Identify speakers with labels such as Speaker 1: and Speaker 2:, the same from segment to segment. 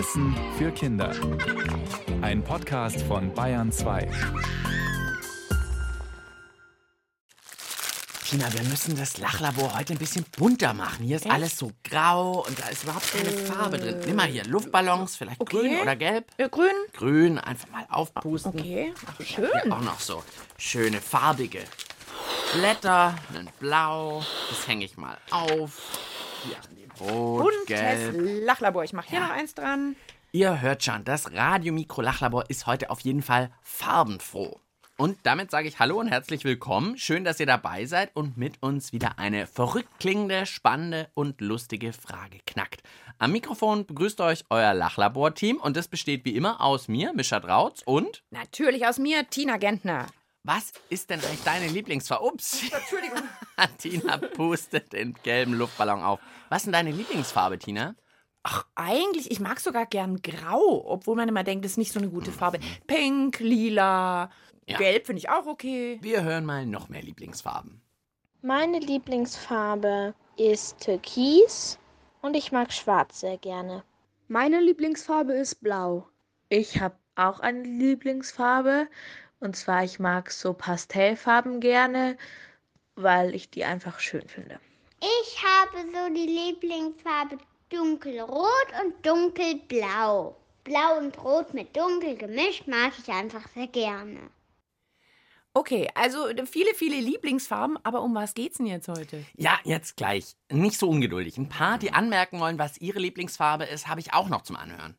Speaker 1: Wissen für Kinder. Ein Podcast von Bayern 2.
Speaker 2: Tina, wir müssen das Lachlabor heute ein bisschen bunter machen. Hier ist
Speaker 3: Echt?
Speaker 2: alles so grau und da ist überhaupt keine Farbe drin. Nimm mal hier Luftballons, vielleicht
Speaker 3: Okay.
Speaker 2: grün oder gelb.
Speaker 3: Äh, grün?
Speaker 2: Grün, einfach mal aufpusten.
Speaker 3: Okay. Ach, schön.
Speaker 2: Auch noch so schöne farbige Blätter, ein Blau. Das hänge ich mal auf. Hier Rot,
Speaker 3: Buntes
Speaker 2: Gelb.
Speaker 3: Lachlabor. Ich mache hier
Speaker 2: Ja.
Speaker 3: noch eins dran.
Speaker 2: Ihr hört schon, das Radiomikro-Lachlabor ist heute auf jeden Fall farbenfroh. Und damit sage ich Hallo und herzlich willkommen. Schön, dass ihr dabei seid und mit uns wieder eine verrückt klingende, spannende und lustige Frage knackt. Am Mikrofon begrüßt euch euer Lachlabor-Team und das besteht wie immer aus mir, Mischa Drautz und
Speaker 3: Natürlich aus mir, Tina Gentner.
Speaker 2: Was ist denn eigentlich deine Lieblingsfarbe? Ups,
Speaker 3: Entschuldigung.
Speaker 2: Tina pustet den gelben Luftballon auf. Was ist denn deine Lieblingsfarbe, Tina?
Speaker 3: Ach, eigentlich, ich mag sogar gern grau, obwohl man immer denkt, das ist nicht so eine gute Farbe. Pink, lila,
Speaker 2: Ja.
Speaker 3: gelb finde ich auch okay.
Speaker 2: Wir hören mal noch mehr Lieblingsfarben.
Speaker 4: Meine Lieblingsfarbe ist Türkis und ich mag Schwarz sehr gerne.
Speaker 5: Meine Lieblingsfarbe ist blau.
Speaker 6: Ich habe auch eine Lieblingsfarbe. Und zwar, ich mag so Pastellfarben gerne, weil ich die einfach schön finde.
Speaker 7: Ich habe so die Lieblingsfarbe dunkelrot und dunkelblau. Blau und rot mit dunkel gemischt mag ich einfach sehr gerne.
Speaker 3: Okay, also viele, viele Lieblingsfarben, aber um was geht's denn jetzt heute?
Speaker 2: Ja, jetzt gleich. Nicht so ungeduldig. Ein paar, die anmerken wollen, was ihre Lieblingsfarbe ist, habe ich auch noch zum Anhören.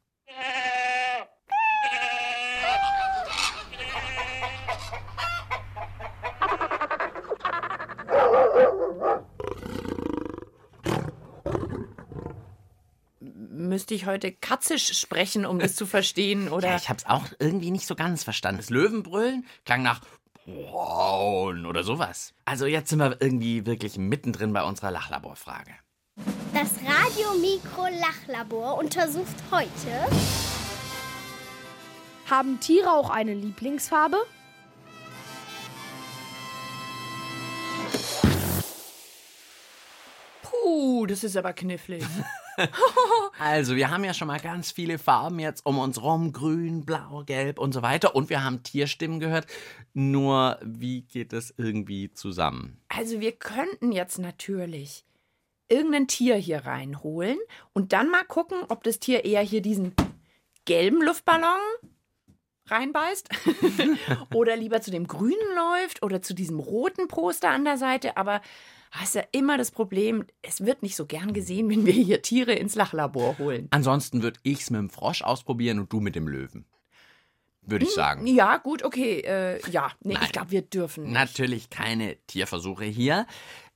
Speaker 3: Müsste ich heute katzisch sprechen, um das zu verstehen? Oder?
Speaker 2: Ja, ich habe es auch irgendwie nicht so ganz verstanden. Das Löwenbrüllen klang nach Braun oder sowas. Also jetzt sind wir irgendwie wirklich mittendrin bei unserer Lachlaborfrage.
Speaker 7: Das Radiomikro-Lachlabor untersucht heute
Speaker 5: Haben Tiere auch eine Lieblingsfarbe?
Speaker 3: Puh, das ist aber knifflig.
Speaker 2: Also, wir haben ja schon mal ganz viele Farben jetzt um uns rum. Grün, blau, gelb und so weiter. Und wir haben Tierstimmen gehört. Nur, wie geht das irgendwie zusammen?
Speaker 3: Also wir könnten jetzt natürlich irgendein Tier hier reinholen und dann mal gucken, ob das Tier eher hier diesen gelben Luftballon reinbeißt oder lieber zu dem grünen läuft oder zu diesem roten Poster an der Seite. Aber hast ja immer das Problem, es wird nicht so gern gesehen, wenn wir hier Tiere ins Lachlabor holen.
Speaker 2: Ansonsten würde ich es mit dem Frosch ausprobieren und du mit dem Löwen. Würde ich sagen.
Speaker 3: Ja, gut, okay. Äh, ja, nee,
Speaker 2: Nein.
Speaker 3: ich glaube, wir dürfen. nicht.
Speaker 2: Natürlich keine Tierversuche hier.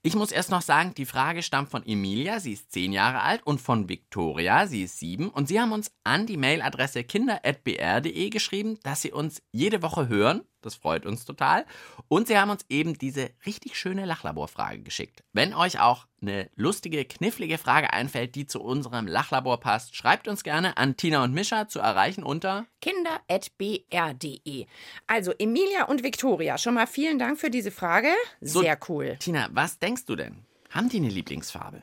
Speaker 2: Ich muss erst noch sagen, die Frage stammt von Emilia, sie ist zehn Jahre alt, und von Victoria, sie ist sieben. Und sie haben uns an die Mailadresse kinder.br.de geschrieben, dass sie uns jede Woche hören. Das freut uns total. Und sie haben uns eben diese richtig schöne Lachlaborfrage geschickt. Wenn euch auch eine lustige, knifflige Frage einfällt, die zu unserem Lachlabor passt, schreibt uns gerne an Tina und Mischa zu erreichen unter
Speaker 3: kinder.br.de. Also Emilia und Victoria, schon mal vielen Dank für diese Frage.
Speaker 2: So-
Speaker 3: Sehr cool.
Speaker 2: Tina, was denkst du denn? Haben die eine Lieblingsfarbe?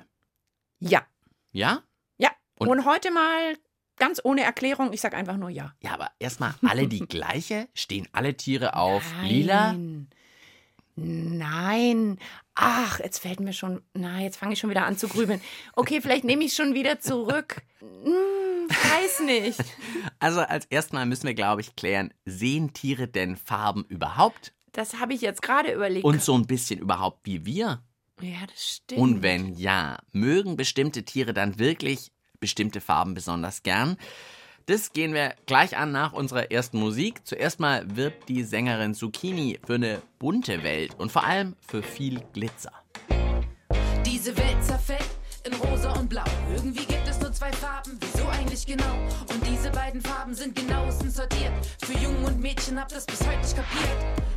Speaker 3: Ja,
Speaker 2: Ja?
Speaker 3: ja.
Speaker 2: Und-
Speaker 3: Und, heute mal ganz ohne Erklärung, ich sag einfach nur ja.
Speaker 2: Ja, aber erstmal alle die gleiche? Stehen alle Tiere auf lila?
Speaker 3: Nein. Nein. Ach, jetzt fällt mir schon. Na, jetzt fange ich schon wieder an zu grübeln. Okay, vielleicht nehme ich schon wieder zurück. Hm, weiß nicht.
Speaker 2: Also als erstmal müssen wir, glaube ich, klären, sehen Tiere denn Farben überhaupt?
Speaker 3: Das habe ich jetzt gerade überlegt.
Speaker 2: Und so ein bisschen überhaupt wie wir?
Speaker 3: ja, das stimmt.
Speaker 2: Und wenn ja, mögen bestimmte Tiere dann wirklich bestimmte Farben besonders gern? Das gehen wir gleich an nach unserer ersten Musik. Zuerst mal wirbt die Sängerin Zucchini für eine bunte Welt und vor allem für viel Glitzer.
Speaker 8: Diese Welt zerfällt in rosa und blau. Irgendwie gibt es nur zwei Farben, wieso eigentlich genau? Und diese beiden Farben sind genauestens sortiert. Für Jungen und Mädchen habt das bis heute nicht kapiert.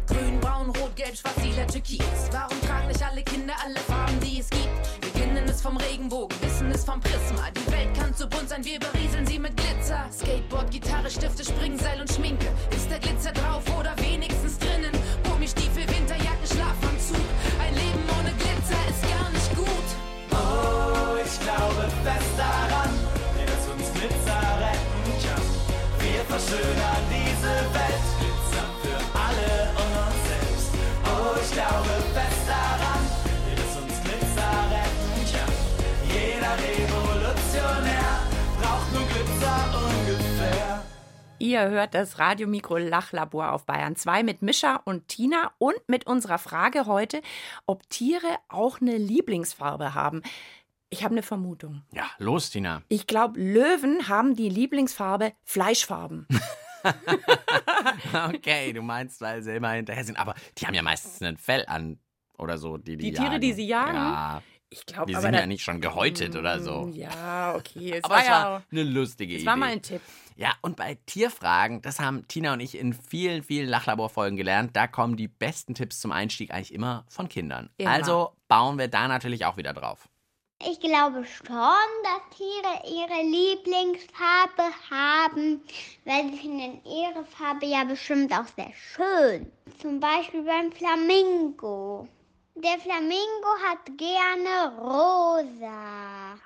Speaker 8: Grün, braun, rot, gelb, schwarz, lila, türkis. Warum tragen nicht alle Kinder alle Farben, die es gibt? ist vom Regenbogen, Wissen ist vom Prisma. Die Welt kann zu bunt sein, wir berieseln sie mit Glitzer. Skateboard, Gitarre, Stifte, Springseil und Schminke. Ist der Glitzer drauf oder wenigstens drinnen? Gummistiefel, Winterjacke, Schlafanzug. Ein Leben ohne Glitzer ist gar nicht gut.
Speaker 9: Oh, ich glaube fest daran, dass uns Glitzer retten kann. Wir verschönern diese Welt.
Speaker 3: Ihr hört das Radiomikro Lachlabor auf Bayern 2 mit Mischa und Tina und mit unserer Frage heute, ob Tiere auch eine Lieblingsfarbe haben. Ich habe eine Vermutung.
Speaker 2: Ja, los, Tina.
Speaker 3: Ich glaube, Löwen haben die Lieblingsfarbe Fleischfarben.
Speaker 2: okay, du meinst, weil sie immer hinterher sind. Aber die haben ja meistens ein Fell an oder so. Die, die,
Speaker 3: Die Tiere,
Speaker 2: jagen.
Speaker 3: die sie jagen?
Speaker 2: Ja,
Speaker 3: Ich glaube,
Speaker 2: die
Speaker 3: aber
Speaker 2: sind
Speaker 3: da-
Speaker 2: ja nicht schon gehäutet oder so.
Speaker 3: Ja, okay. Es
Speaker 2: Aber
Speaker 3: war
Speaker 2: es
Speaker 3: ja
Speaker 2: war eine lustige
Speaker 3: es
Speaker 2: Idee.
Speaker 3: war mal ein Tipp.
Speaker 2: Ja, und bei Tierfragen, das haben Tina und ich in vielen, vielen Lachlabor-Folgen gelernt, da kommen die besten Tipps zum Einstieg eigentlich immer von Kindern.
Speaker 3: Immer.
Speaker 2: Also bauen wir da natürlich auch wieder drauf.
Speaker 7: Ich glaube schon, dass Tiere ihre Lieblingsfarbe haben, weil sie finden ihre Farbe ja bestimmt auch sehr schön. Zum Beispiel beim Flamingo. Der Flamingo hat gerne rosa,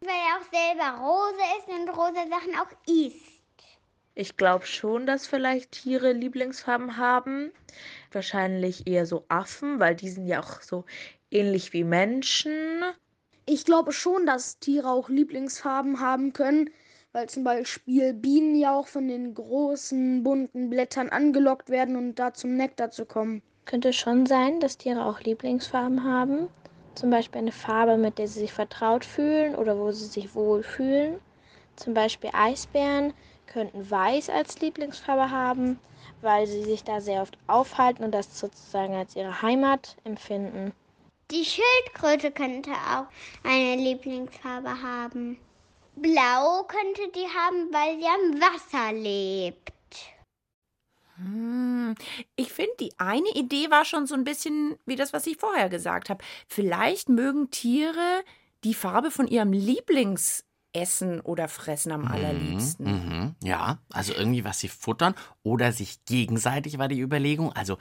Speaker 7: weil er auch selber rosa ist und rosa Sachen auch isst.
Speaker 6: Ich glaube schon, dass vielleicht Tiere Lieblingsfarben haben. Wahrscheinlich eher so Affen, weil die sind ja auch so ähnlich wie Menschen.
Speaker 5: Ich glaube schon, dass Tiere auch Lieblingsfarben haben können, weil zum Beispiel Bienen ja auch von den großen bunten Blättern angelockt werden und da zum Nektar zu kommen.
Speaker 4: Könnte schon sein, dass Tiere auch Lieblingsfarben haben. Zum Beispiel eine Farbe, mit der sie sich vertraut fühlen oder wo sie sich wohlfühlen. Zum Beispiel Eisbären könnten Weiß als Lieblingsfarbe haben, weil sie sich da sehr oft aufhalten und das sozusagen als ihre Heimat empfinden.
Speaker 7: Die Schildkröte könnte auch eine Lieblingsfarbe haben. Blau könnte die haben, weil sie am Wasser lebt.
Speaker 3: Hm, Ich finde, die eine Idee war schon so ein bisschen wie das, was ich vorher gesagt habe. Vielleicht mögen Tiere die Farbe von ihrem Lieblingsessen oder Fressen am allerliebsten.
Speaker 2: Mhm, ja, also irgendwie was sie futtern oder sich gegenseitig war die Überlegung. Also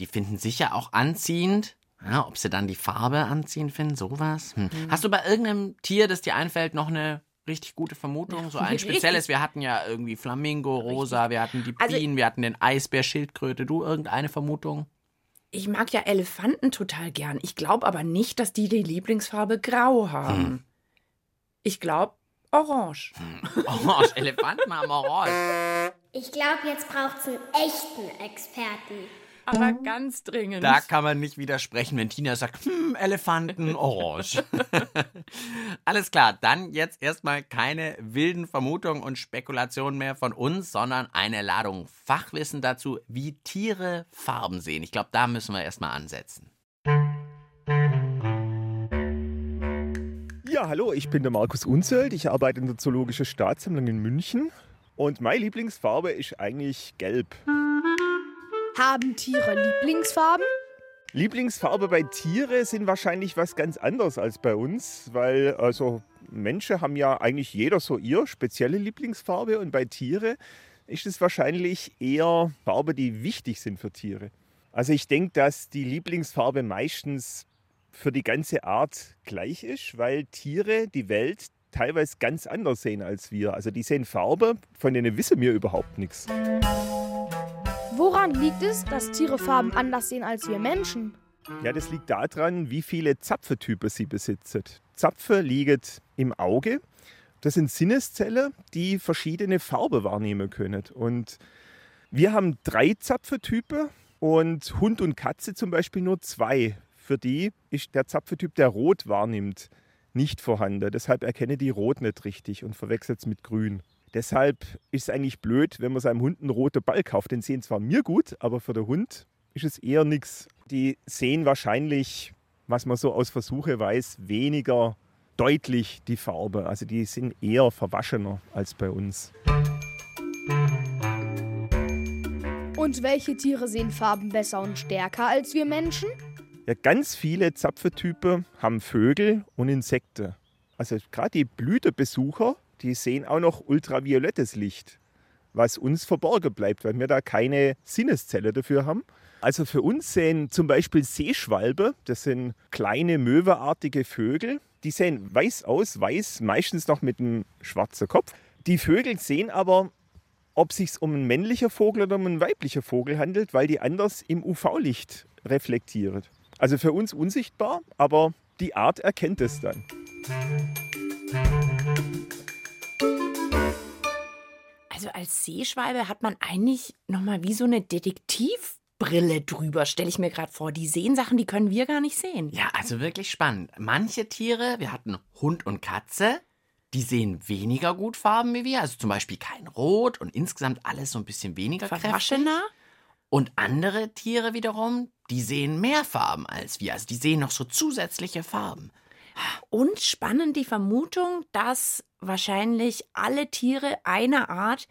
Speaker 2: die finden sich ja auch anziehend. Ja, ob sie dann die Farbe anziehend finden, sowas. Hm.
Speaker 3: Mhm.
Speaker 2: Hast du bei irgendeinem Tier, das dir einfällt, noch eine richtig gute Vermutung? So ein spezielles. Wir hatten ja irgendwie Flamingo, Rosa, wir hatten die
Speaker 3: Also-
Speaker 2: Bienen, wir hatten den Eisbär, Schildkröte. Du irgendeine Vermutung?
Speaker 3: Ich mag ja Elefanten total gern. Ich glaube aber nicht, dass die die Lieblingsfarbe grau haben.
Speaker 2: Hm.
Speaker 3: Ich glaube orange.
Speaker 2: Orange, Elefanten haben Orange.
Speaker 7: Ich glaube, jetzt braucht es einen echten Experten.
Speaker 3: Aber ganz dringend.
Speaker 2: Da kann man nicht widersprechen, wenn Tina sagt, hm, Elefanten, orange. Alles klar, dann jetzt erstmal keine wilden Vermutungen und Spekulationen mehr von uns, sondern eine Ladung Fachwissen dazu, wie Tiere Farben sehen. Ich glaube, da müssen wir erstmal ansetzen.
Speaker 9: Ja, hallo, ich bin der Markus Unzelt. Ich arbeite in der Zoologischen Staatssammlung in München. Und meine Lieblingsfarbe ist eigentlich gelb.
Speaker 5: Haben Tiere Lieblingsfarben?
Speaker 9: Lieblingsfarbe bei Tiere sind wahrscheinlich was ganz anderes als bei uns, weil also Menschen haben ja eigentlich jeder so ihr spezielle Lieblingsfarbe und bei Tiere ist es wahrscheinlich eher Farbe, die wichtig sind für Tiere. Also ich denke, dass die Lieblingsfarbe meistens für die ganze Art gleich ist, weil Tiere die Welt teilweise ganz anders sehen als wir. Also die sehen Farbe, von denen wissen wir überhaupt nichts.
Speaker 5: Woran liegt es, dass Tiere Farben anders sehen als wir Menschen?
Speaker 9: Ja, das liegt daran, wie viele Zapfentypen sie besitzen. Zapfen liegen im Auge. Das sind Sinneszellen, die verschiedene Farben wahrnehmen können. Und wir haben drei Zapfentypen und Hund und Katze zum Beispiel nur zwei. Für die ist der Zapfentyp, der rot wahrnimmt, nicht vorhanden. Deshalb erkenne die rot nicht richtig und verwechselt es mit grün. Deshalb ist es eigentlich blöd, wenn man seinem Hund einen roten Ball kauft. Den sehen zwar mir gut, aber für den Hund ist es eher nichts. Die sehen wahrscheinlich, was man so aus Versuche weiß, weniger deutlich die Farbe. Also die sind eher verwaschener als bei uns.
Speaker 5: Und welche Tiere sehen Farben besser und stärker als wir Menschen?
Speaker 9: Ja, ganz viele Zapfentypen haben Vögel und Insekten. Also gerade die Blütebesucher, die sehen auch noch ultraviolettes Licht, was uns verborgen bleibt, weil wir da keine Sinneszelle dafür haben. Also für uns sehen zum Beispiel Seeschwalbe, das sind kleine möweartige Vögel, die sehen weiß aus, weiß meistens noch mit einem schwarzen Kopf. Die Vögel sehen aber, ob es sich um einen männlichen Vogel oder um einen weiblichen Vogel handelt, weil die anders im UV-Licht reflektieren. Also für uns unsichtbar, aber die Art erkennt es dann.
Speaker 3: Also als Seeschwalbe hat man eigentlich nochmal wie so eine Detektivbrille drüber, stelle ich mir gerade vor. Die sehen Sachen, die können wir gar nicht sehen.
Speaker 2: Ja, also wirklich spannend. Manche Tiere, wir hatten Hund und Katze, die sehen weniger gut Farben wie wir. Also zum Beispiel kein Rot und insgesamt alles so ein bisschen weniger kräftig.
Speaker 3: Verwaschener?
Speaker 2: Und andere Tiere wiederum, die sehen mehr Farben als wir. Also die sehen noch so zusätzliche Farben.
Speaker 3: Und spannend die Vermutung, dass wahrscheinlich alle Tiere einer Art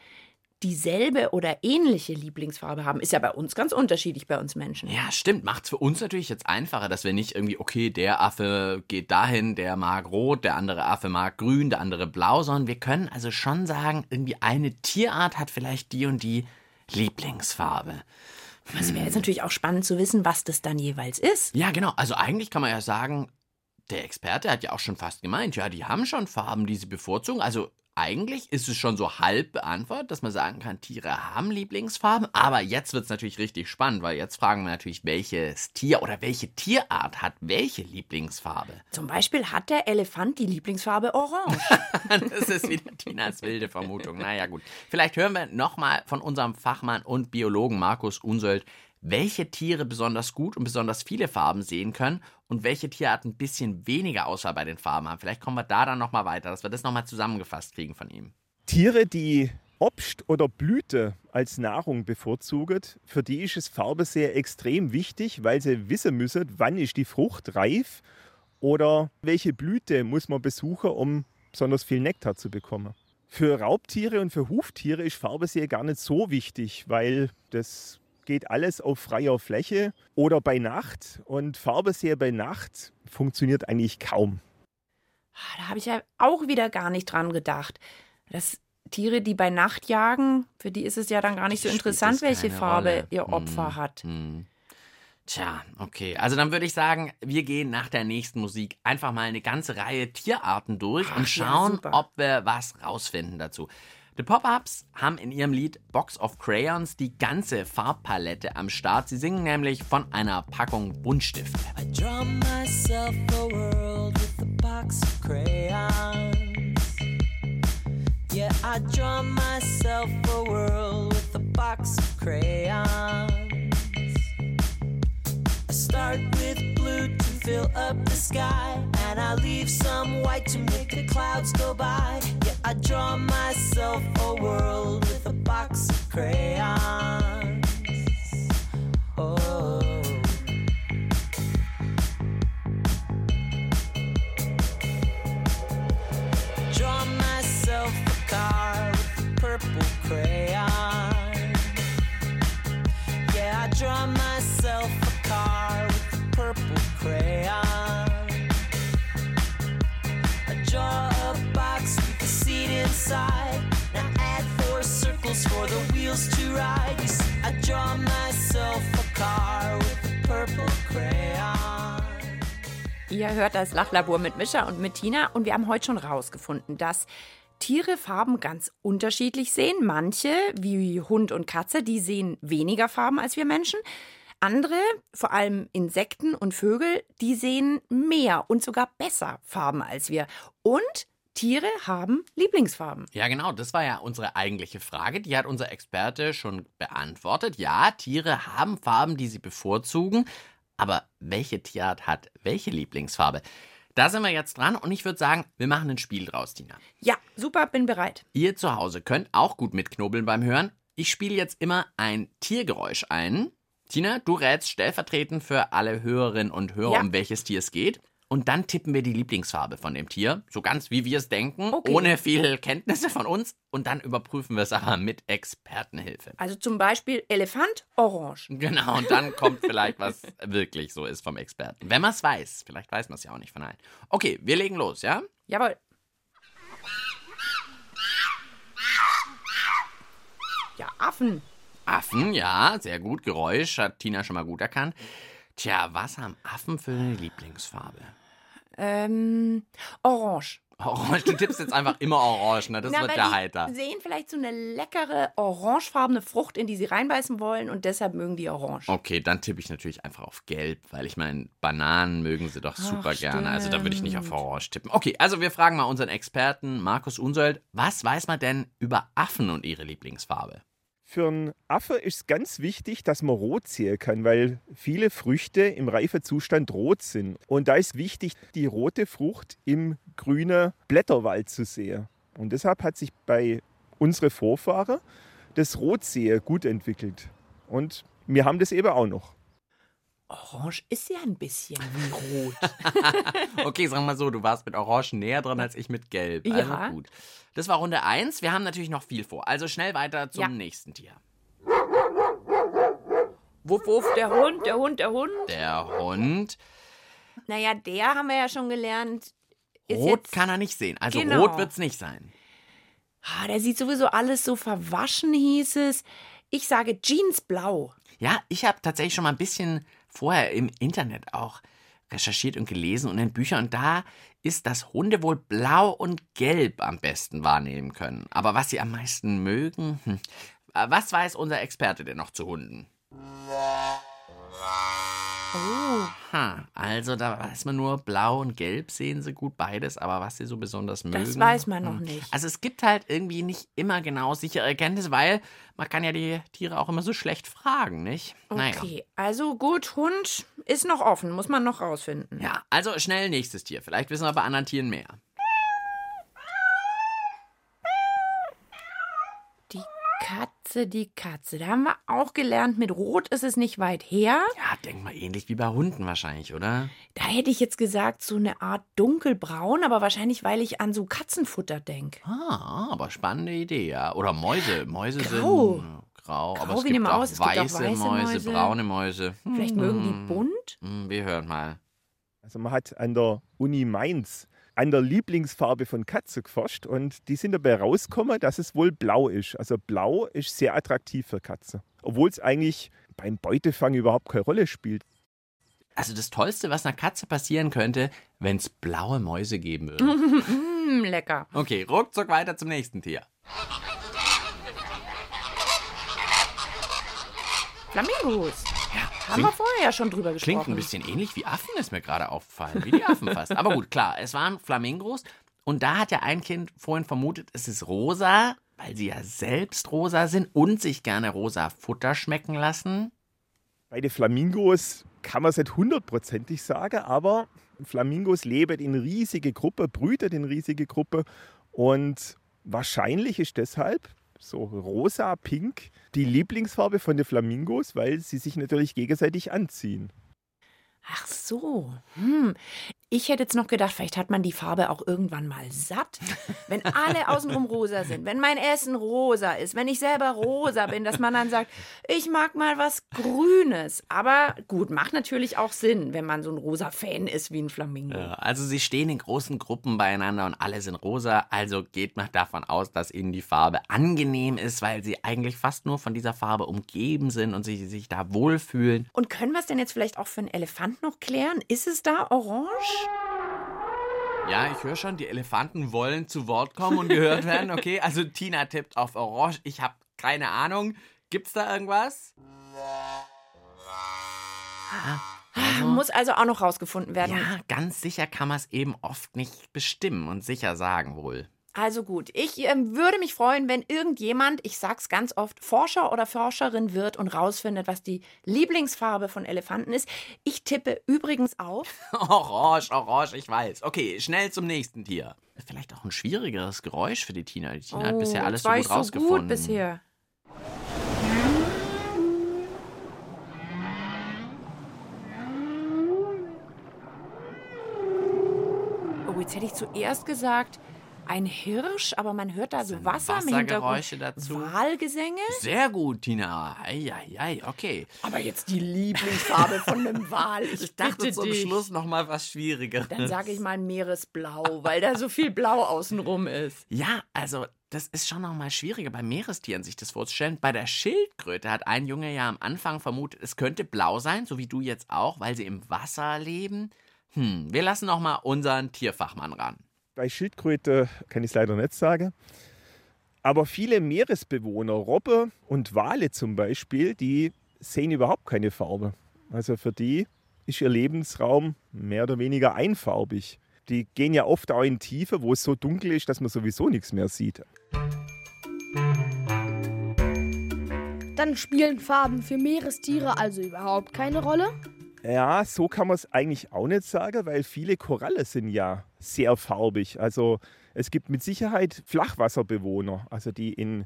Speaker 3: dieselbe oder ähnliche Lieblingsfarbe haben. Ist ja bei uns ganz unterschiedlich, bei uns Menschen.
Speaker 2: Ja, stimmt. Macht's für uns natürlich jetzt einfacher, dass wir nicht irgendwie, okay, der Affe geht dahin, der mag rot, der andere Affe mag grün, der andere blau, sondern wir können also schon sagen, irgendwie eine Tierart hat vielleicht die und die Lieblingsfarbe.
Speaker 3: Es wäre jetzt natürlich auch spannend zu wissen, was das dann jeweils ist.
Speaker 2: Ja, genau. Also eigentlich kann man ja sagen, der Experte hat ja auch schon fast gemeint, ja, die haben schon Farben, die sie bevorzugen. Also eigentlich ist es schon so halb beantwortet, dass man sagen kann, Tiere haben Lieblingsfarben. Aber jetzt wird es natürlich richtig spannend, weil jetzt fragen wir natürlich, welches Tier oder welche Tierart hat welche Lieblingsfarbe.
Speaker 3: Zum Beispiel hat der Elefant die Lieblingsfarbe Orange.
Speaker 2: das ist wieder Tinas wilde Vermutung. Naja, gut. Vielleicht hören wir nochmal von unserem Fachmann und Biologen Markus Unsöld, welche Tiere besonders gut und besonders viele Farben sehen können und welche Tierarten ein bisschen weniger Auswahl bei den Farben haben. Vielleicht kommen wir da dann nochmal weiter, dass wir das nochmal zusammengefasst kriegen von ihm.
Speaker 9: Tiere, die Obst oder Blüte als Nahrung bevorzugen, für die ist es Farbe sehr extrem wichtig, weil sie wissen müssen, wann ist die Frucht reif oder welche Blüte muss man besuchen, um besonders viel Nektar zu bekommen. Für Raubtiere und für Huftiere ist Farbe sehr gar nicht so wichtig, weil das geht alles auf freier Fläche oder bei Nacht. Und Farbeseher bei Nacht funktioniert eigentlich kaum.
Speaker 3: Ah, Da habe ich ja auch wieder gar nicht dran gedacht. Dass Tiere, die bei Nacht jagen, für die ist es ja dann gar nicht so interessant,
Speaker 2: es
Speaker 3: welche Farbe
Speaker 2: Rolle.
Speaker 3: ihr Opfer
Speaker 2: Hm,
Speaker 3: hat.
Speaker 2: hm. Tja, okay. Also dann würde ich sagen, wir gehen nach der nächsten Musik einfach mal eine ganze Reihe Tierarten durch
Speaker 3: Ach,
Speaker 2: und
Speaker 3: ja,
Speaker 2: schauen,
Speaker 3: super.
Speaker 2: ob wir was rausfinden dazu. The Pop-Ups haben in ihrem Lied Box of Crayons die ganze Farbpalette am Start. Sie singen nämlich von einer Packung Buntstifte.
Speaker 10: Yeah, I draw myself a world with a box of crayons. I start with fill up the sky, and I leave some white to make the clouds go by. Yeah, I draw myself a world with a box of crayons. Oh. Draw myself a car with a purple crayon.
Speaker 3: Ihr hört das Lachlabor mit Mischa und mit Tina und wir haben heute schon rausgefunden, dass Tiere Farben ganz unterschiedlich sehen. Manche, wie Hund und Katze, die sehen weniger Farben als wir Menschen. Andere, vor allem Insekten und Vögel, die sehen mehr und sogar besser Farben als wir. Und Tiere haben Lieblingsfarben.
Speaker 2: Ja, genau, das war ja unsere eigentliche Frage. Die hat unser Experte schon beantwortet. Ja, Tiere haben Farben, die sie bevorzugen. Aber welche Tierart hat welche Lieblingsfarbe? Da sind wir jetzt dran und ich würde sagen, wir machen ein Spiel draus, Tina.
Speaker 3: Ja, super, bin bereit.
Speaker 2: Ihr zu Hause könnt auch gut mitknobeln beim Hören. Ich spiele jetzt immer ein Tiergeräusch ein. Tina, du rätst stellvertretend für alle Hörerinnen und Hörer,
Speaker 3: Ja.
Speaker 2: um welches Tier es geht. Und dann tippen wir die Lieblingsfarbe von dem Tier, so ganz wie wir es denken,
Speaker 3: Okay.
Speaker 2: ohne viel Kenntnisse von uns. Und dann überprüfen wir es aber mit Expertenhilfe.
Speaker 3: Also zum Beispiel Elefant, Orange.
Speaker 2: Genau, und dann kommt vielleicht, was wirklich so ist vom Experten. Wenn man es weiß. Vielleicht weiß man es ja auch nicht von allen. Okay, wir legen los, ja?
Speaker 3: Jawohl. Ja, Affen.
Speaker 2: Affen, ja, sehr gut. Geräusch hat Tina schon mal gut erkannt. Tja, was haben Affen für eine Lieblingsfarbe?
Speaker 3: Ähm, Orange.
Speaker 2: Orange, du tippst jetzt einfach immer Orange, ne? Das
Speaker 3: Na,
Speaker 2: wird
Speaker 3: weil
Speaker 2: ja
Speaker 3: die
Speaker 2: heiter.
Speaker 3: sehen vielleicht so eine leckere orangefarbene Frucht, in die sie reinbeißen wollen und deshalb mögen die Orange.
Speaker 2: Okay, dann tippe ich natürlich einfach auf Gelb, weil ich meine, Bananen mögen sie doch super gerne. Also da würde ich nicht auf. Orange tippen. Okay, also wir fragen mal unseren Experten Markus Unsold, was weiß man denn über Affen und ihre Lieblingsfarbe?
Speaker 9: Für einen Affe ist es ganz wichtig, dass man rot sehen kann, weil viele Früchte im reifen Zustand rot sind. Und da ist wichtig, die rote Frucht im grünen Blätterwald zu sehen. Und deshalb hat sich bei unseren Vorfahren das Rotsehen gut entwickelt. Und wir haben das eben auch noch.
Speaker 3: Orange ist ja ein bisschen wie rot.
Speaker 2: Okay, sagen wir mal so, du warst mit Orange näher dran als ich mit Gelb. Also
Speaker 3: Ja.
Speaker 2: gut. Das war Runde 1. Wir haben natürlich noch viel vor. Also schnell weiter zum
Speaker 3: Ja.
Speaker 2: nächsten Tier.
Speaker 3: wuff, wuff, der Hund, der Hund, der Hund.
Speaker 2: Der Hund.
Speaker 3: Naja, der haben wir ja schon gelernt.
Speaker 2: Rot kann er nicht sehen. Also
Speaker 3: Genau.
Speaker 2: rot wird es nicht sein.
Speaker 3: ah, der sieht sowieso alles so verwaschen, hieß es. Ich sage Jeansblau.
Speaker 2: Ja, ich habe tatsächlich schon mal ein bisschen vorher im Internet auch recherchiert und gelesen und in Büchern. Und da ist, dass Hunde wohl blau und gelb am besten wahrnehmen können. Aber was sie am meisten mögen, hm. Was weiß unser Experte denn noch zu Hunden?
Speaker 3: Oh.
Speaker 2: Ha, also da weiß man nur, blau und gelb sehen sie gut beides, aber was sie so besonders mögen.
Speaker 3: Das weiß man noch
Speaker 2: hm.
Speaker 3: nicht.
Speaker 2: Also es gibt halt irgendwie nicht immer genau sichere Erkenntnisse, weil man kann ja die Tiere auch immer so schlecht fragen, nicht? Naja.
Speaker 3: Okay, also gut, Hund ist noch offen, muss man noch rausfinden.
Speaker 2: Ja, also schnell nächstes Tier. Vielleicht wissen wir bei anderen Tieren mehr.
Speaker 3: Die Katze, die Katze. Da haben wir auch gelernt, mit Rot ist es nicht weit her.
Speaker 2: Ja, denk mal ähnlich wie bei Hunden wahrscheinlich, oder?
Speaker 3: Da hätte ich jetzt gesagt, so eine Art dunkelbraun, aber wahrscheinlich, weil ich an so Katzenfutter denke.
Speaker 2: Ah, aber spannende Idee, ja. Oder Mäuse. Mäuse
Speaker 3: Grau.
Speaker 2: sind äh, grau, aber
Speaker 3: Grau
Speaker 2: es
Speaker 3: wie eine
Speaker 2: gibt auch
Speaker 3: Maus, es gibt auch
Speaker 2: weiße, Mäuse,
Speaker 3: Mäuse.
Speaker 2: braune Mäuse.
Speaker 3: Vielleicht mögen die bunt?
Speaker 2: Hm, wir hören mal.
Speaker 9: Also man hat an der Uni Mainz an der Lieblingsfarbe von Katze geforscht und die sind dabei rausgekommen, dass es wohl blau ist. Also blau ist sehr attraktiv für Katze, obwohl es eigentlich beim Beutefang überhaupt keine Rolle spielt.
Speaker 2: Also das Tollste, was einer Katze passieren könnte, wenn es blaue Mäuse geben würde.
Speaker 3: mm, lecker.
Speaker 2: Okay, ruckzuck weiter zum nächsten Tier.
Speaker 3: Flamingos.
Speaker 2: Ja,
Speaker 3: Haben wir vorher ja schon drüber gesprochen.
Speaker 2: Klingt ein bisschen ähnlich wie Affen, ist mir gerade aufgefallen. Wie die Affen fast. Aber gut, klar, es waren Flamingos. Und da hat ja ein Kind vorhin vermutet, es ist rosa, weil sie ja selbst rosa sind und sich gerne rosa Futter schmecken lassen.
Speaker 9: Bei den Flamingos kann man es nicht hundertprozentig sagen, aber Flamingos leben in riesige Gruppe, brüten in riesige Gruppe und wahrscheinlich ist deshalb so rosa, pink die Lieblingsfarbe von den Flamingos, weil sie sich natürlich gegenseitig anziehen.
Speaker 3: Ach so. Hm. Ich hätte jetzt noch gedacht, vielleicht hat man die Farbe auch irgendwann mal satt. Wenn alle außenrum rosa sind, wenn mein Essen rosa ist, wenn ich selber rosa bin, dass man dann sagt, ich mag mal was Grünes. Aber gut, macht natürlich auch Sinn, wenn man so ein rosa Fan ist wie ein Flamingo.
Speaker 2: Ja, also sie stehen in großen Gruppen beieinander und alle sind rosa. Also geht man davon aus, dass ihnen die Farbe angenehm ist, weil sie eigentlich fast nur von dieser Farbe umgeben sind und sie sich da wohlfühlen.
Speaker 3: Und können wir es denn jetzt vielleicht auch für einen Elefant noch klären? Ist es da orange?
Speaker 2: Ja, ich höre schon, die Elefanten wollen zu Wort kommen und gehört werden. Okay, also Tina tippt auf Orange. Ich habe keine Ahnung. Gibt's da irgendwas? Ah, also,
Speaker 3: Muss also auch noch rausgefunden werden.
Speaker 2: ja, ganz sicher kann man es eben oft nicht bestimmen und sicher sagen wohl.
Speaker 3: Also gut, ich ähm, würde mich freuen, wenn irgendjemand, ich sag's ganz oft, Forscher oder Forscherin wird und rausfindet, was die Lieblingsfarbe von Elefanten ist. Ich tippe übrigens auf.
Speaker 2: Orange, orange, ich weiß. Okay, schnell zum nächsten Tier. Vielleicht auch ein schwierigeres Geräusch für die Tina. Die Tina hat bisher alles
Speaker 3: Oh,
Speaker 2: so gut
Speaker 3: ich so
Speaker 2: rausgefunden.
Speaker 3: gut bisher. Oh, jetzt hätte ich zuerst gesagt, ein Hirsch, aber man hört da so Wasser im Hintergrund.
Speaker 2: Wassergeräusche dazu?
Speaker 3: Wahlgesänge.
Speaker 2: Sehr gut, Tina. Eieiei, okay.
Speaker 3: Aber jetzt die Lieblingsfarbe von einem Wal. Ich,
Speaker 2: Ich dachte
Speaker 3: bitte
Speaker 2: zum
Speaker 3: dich.
Speaker 2: Schluss noch mal was Schwierigeres.
Speaker 3: Dann sage ich mal Meeresblau, weil da so viel Blau außenrum ist.
Speaker 2: Ja, also das ist schon noch mal schwieriger bei Meerestieren, sich das vorzustellen. Bei der Schildkröte hat ein Junge ja am Anfang vermutet, es könnte blau sein, so wie du jetzt auch, weil sie im Wasser leben. Hm, wir lassen noch mal unseren Tierfachmann ran.
Speaker 9: Bei Schildkröte kann ich es leider nicht sagen. Aber viele Meeresbewohner, Robbe und Wale zum Beispiel, die sehen überhaupt keine Farbe. Also für die ist ihr Lebensraum mehr oder weniger einfarbig. Die gehen ja oft auch in Tiefe, wo es so dunkel ist, dass man sowieso nichts mehr sieht.
Speaker 5: Dann spielen Farben für Meerestiere also überhaupt keine Rolle?
Speaker 9: Ja, so kann man es eigentlich auch nicht sagen, weil viele Koralle sind ja sehr farbig. Also es gibt mit Sicherheit Flachwasserbewohner, also die in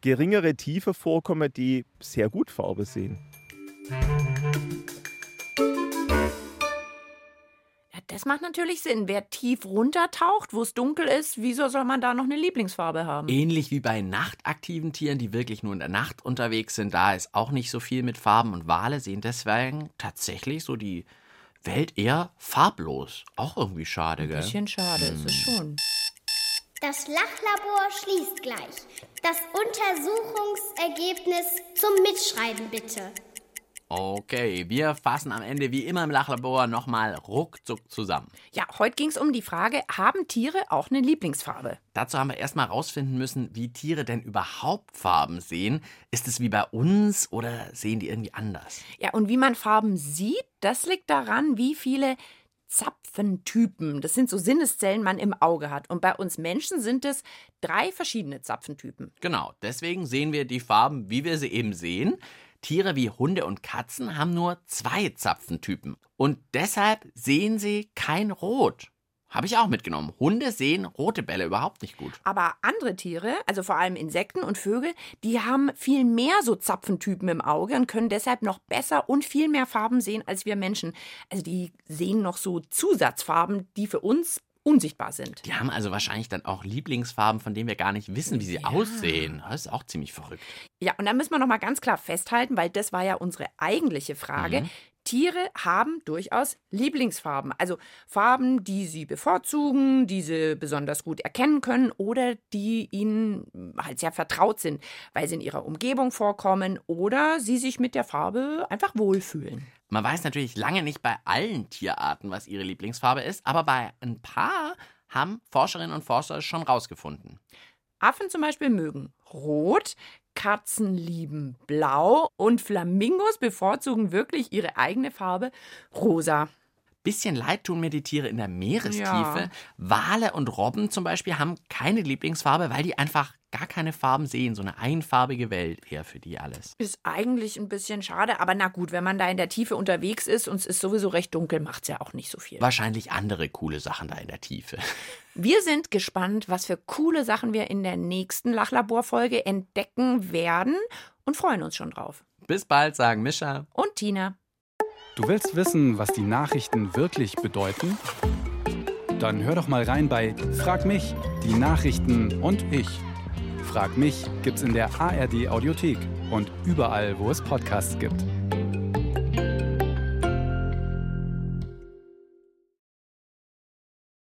Speaker 9: geringere Tiefe vorkommen, die sehr gut Farbe sehen.
Speaker 3: Ja, das macht natürlich Sinn. Wer tief runtertaucht, wo es dunkel ist, wieso soll man da noch eine Lieblingsfarbe haben?
Speaker 2: Ähnlich wie bei nachtaktiven Tieren, die wirklich nur in der Nacht unterwegs sind, da ist auch nicht so viel mit Farben und Wale sehen deswegen tatsächlich so die Welt eher farblos. Auch irgendwie schade, gell?
Speaker 3: Bisschen schade ist es schon.
Speaker 7: Das Lachlabor schließt gleich. Das Untersuchungsergebnis zum Mitschreiben bitte.
Speaker 2: Okay, wir fassen am Ende wie immer im Lachlabor nochmal ruckzuck zusammen.
Speaker 3: Ja, heute ging es um die Frage, haben Tiere auch eine Lieblingsfarbe?
Speaker 2: Dazu haben wir erstmal rausfinden müssen, wie Tiere denn überhaupt Farben sehen. Ist es wie bei uns oder sehen die irgendwie anders?
Speaker 3: Ja, und wie man Farben sieht, das liegt daran, wie viele Zapfentypen, das sind so Sinneszellen, man im Auge hat. Und bei uns Menschen sind es drei verschiedene Zapfentypen.
Speaker 2: Genau, deswegen sehen wir die Farben, wie wir sie eben sehen. Tiere wie Hunde und Katzen haben nur zwei Zapfentypen. Und deshalb sehen sie kein Rot. Habe ich auch mitgenommen. Hunde sehen rote Bälle überhaupt nicht gut.
Speaker 3: Aber andere Tiere, also vor allem Insekten und Vögel, die haben viel mehr so Zapfentypen im Auge und können deshalb noch besser und viel mehr Farben sehen als wir Menschen. Also die sehen noch so Zusatzfarben, die für uns unsichtbar sind.
Speaker 2: Die haben also wahrscheinlich dann auch Lieblingsfarben, von denen wir gar nicht wissen, wie sie
Speaker 3: Ja.
Speaker 2: aussehen. Das ist auch ziemlich verrückt.
Speaker 3: Ja, und da müssen wir noch mal ganz klar festhalten, weil das war ja unsere eigentliche Frage.
Speaker 2: Mhm.
Speaker 3: Tiere haben durchaus Lieblingsfarben, also Farben, die sie bevorzugen, die sie besonders gut erkennen können oder die ihnen halt sehr vertraut sind, weil sie in ihrer Umgebung vorkommen oder sie sich mit der Farbe einfach wohlfühlen.
Speaker 2: Man weiß natürlich lange nicht bei allen Tierarten, was ihre Lieblingsfarbe ist, aber bei ein paar haben Forscherinnen und Forscher es schon rausgefunden.
Speaker 3: Affen zum Beispiel mögen rot, Katzen lieben blau und Flamingos bevorzugen wirklich ihre eigene Farbe rosa.
Speaker 2: Bisschen leid tun mir die Tiere in der Meerestiefe.
Speaker 3: Ja.
Speaker 2: Wale und Robben zum Beispiel haben keine Lieblingsfarbe, weil die einfach gar keine Farben sehen. So eine einfarbige Welt eher für die alles.
Speaker 3: Ist eigentlich ein bisschen schade, aber na gut, wenn man da in der Tiefe unterwegs ist und es ist sowieso recht dunkel, macht es ja auch nicht so viel.
Speaker 2: Wahrscheinlich andere coole Sachen da in der Tiefe.
Speaker 3: Wir sind gespannt, was für coole Sachen wir in der nächsten Lachlabor-Folge entdecken werden und freuen uns schon drauf.
Speaker 2: Bis bald, sagen Mischa.
Speaker 3: Und Tina.
Speaker 1: Du willst wissen, was die Nachrichten wirklich bedeuten? Dann hör doch mal rein bei Frag mich, die Nachrichten und ich. Frag mich gibt's in der ARD Audiothek und überall, wo es Podcasts gibt.